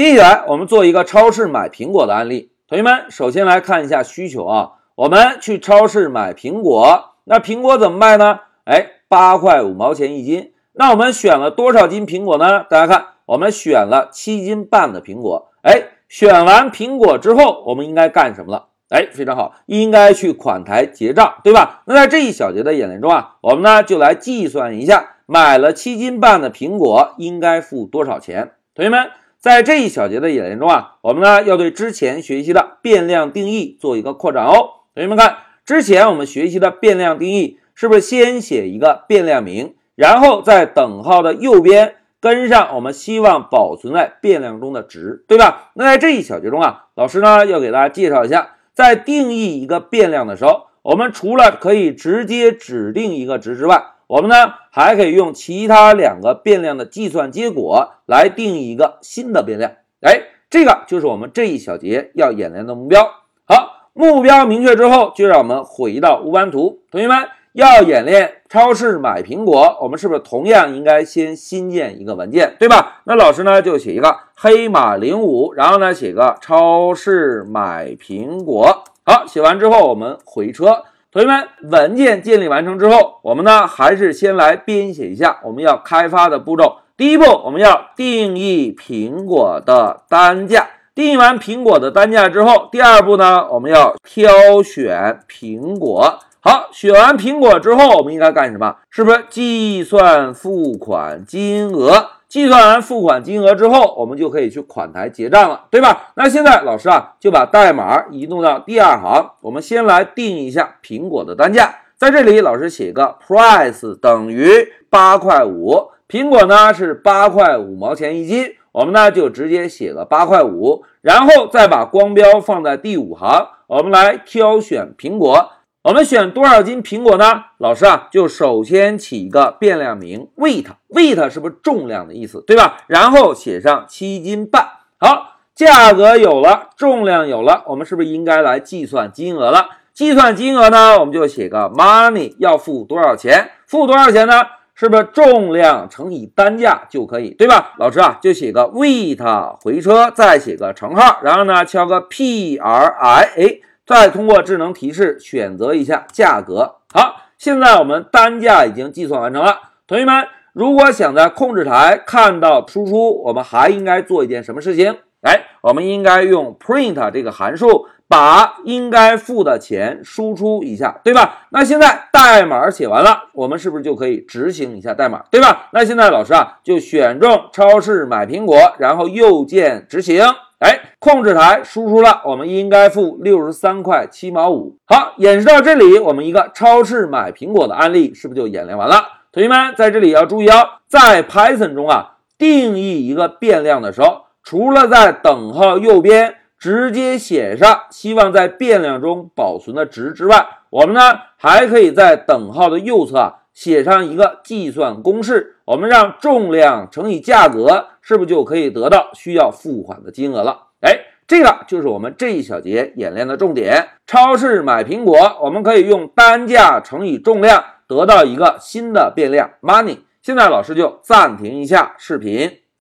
接下来我们做一个超市买苹果的案例。同学们，首先来看一下需求啊，我们去超市买苹果，那苹果怎么卖呢？哎，八块五毛钱一斤。那我们选了多少斤苹果呢？大家看，我们选了七斤半的苹果。哎，选完苹果之后，我们应该干什么了？哎，非常好，应该去款台结账，对吧？那在这一小节的演练中啊，我们呢就来计算一下，买了七斤半的苹果应该付多少钱？同学们。在这一小节的演练中啊，我们呢要对之前学习的变量定义做一个扩展哦。同学们看，之前我们学习的变量定义是不是先写一个变量名，然后在等号的右边跟上我们希望保存在变量中的值，对吧？那在这一小节中啊，老师呢要给大家介绍一下，在定义一个变量的时候，我们除了可以直接指定一个值之外，我们呢还可以用其他两个变量的计算结果来定义一个新的变量，哎，这个就是我们这一小节要演练的目标。好，目标明确之后，就让我们回到乌班图。同学们要演练超市买苹果，我们是不是同样应该先新建一个文件，对吧？那老师呢就写一个黑马零五，然后呢写个超市买苹果。好，写完之后我们回车。同学们，文件建立完成之后，我们呢还是先来编写一下我们要开发的步骤。第一步，我们要定义苹果的单价。定义完苹果的单价之后，第二步呢，我们要挑选苹果。好，选完苹果之后，我们应该干什么？是不是计算付款金额？计算完付款金额之后，我们就可以去款台结账了，对吧？那现在老师啊就把代码移动到第二行，我们先来定一下苹果的单价，在这里老师写个 price 等于八块五，苹果呢是八块五毛钱一斤，我们呢就直接写个八块五，然后再把光标放在第五行，我们来挑选苹果。我们选多少斤苹果呢？老师啊，就首先起一个变量名 weight，weight 是不是重量的意思，对吧？然后写上七斤半。好，价格有了，重量有了，我们是不是应该来计算金额了？计算金额呢，我们就写个 money，要付多少钱？付多少钱呢？是不是重量乘以单价就可以，对吧？老师啊，就写个 weight 回车，再写个乘号，然后呢，敲个 p r i 哎。再通过智能提示选择一下价格。好，现在我们单价已经计算完成了。同学们，如果想在控制台看到输出，我们还应该做一件什么事情？哎，我们应该用 print 这个函数把应该付的钱输出一下，对吧？那现在代码写完了，我们是不是就可以执行一下代码，对吧？那现在老师啊，就选中超市买苹果，然后右键执行。哎，控制台输出了，我们应该付六十三块七毛五。好，演示到这里，我们一个超市买苹果的案例是不是就演练完了？同学们在这里要注意哦，在 Python 中啊，定义一个变量的时候，除了在等号右边直接写上希望在变量中保存的值之外，我们呢还可以在等号的右侧啊。写上一个计算公式，我们让重量乘以价格，是不是就可以得到需要付款的金额了？哎，这个就是我们这一小节演练的重点。超市买苹果，我们可以用单价乘以重量，得到一个新的变量 money。现在老师就暂停一下视频。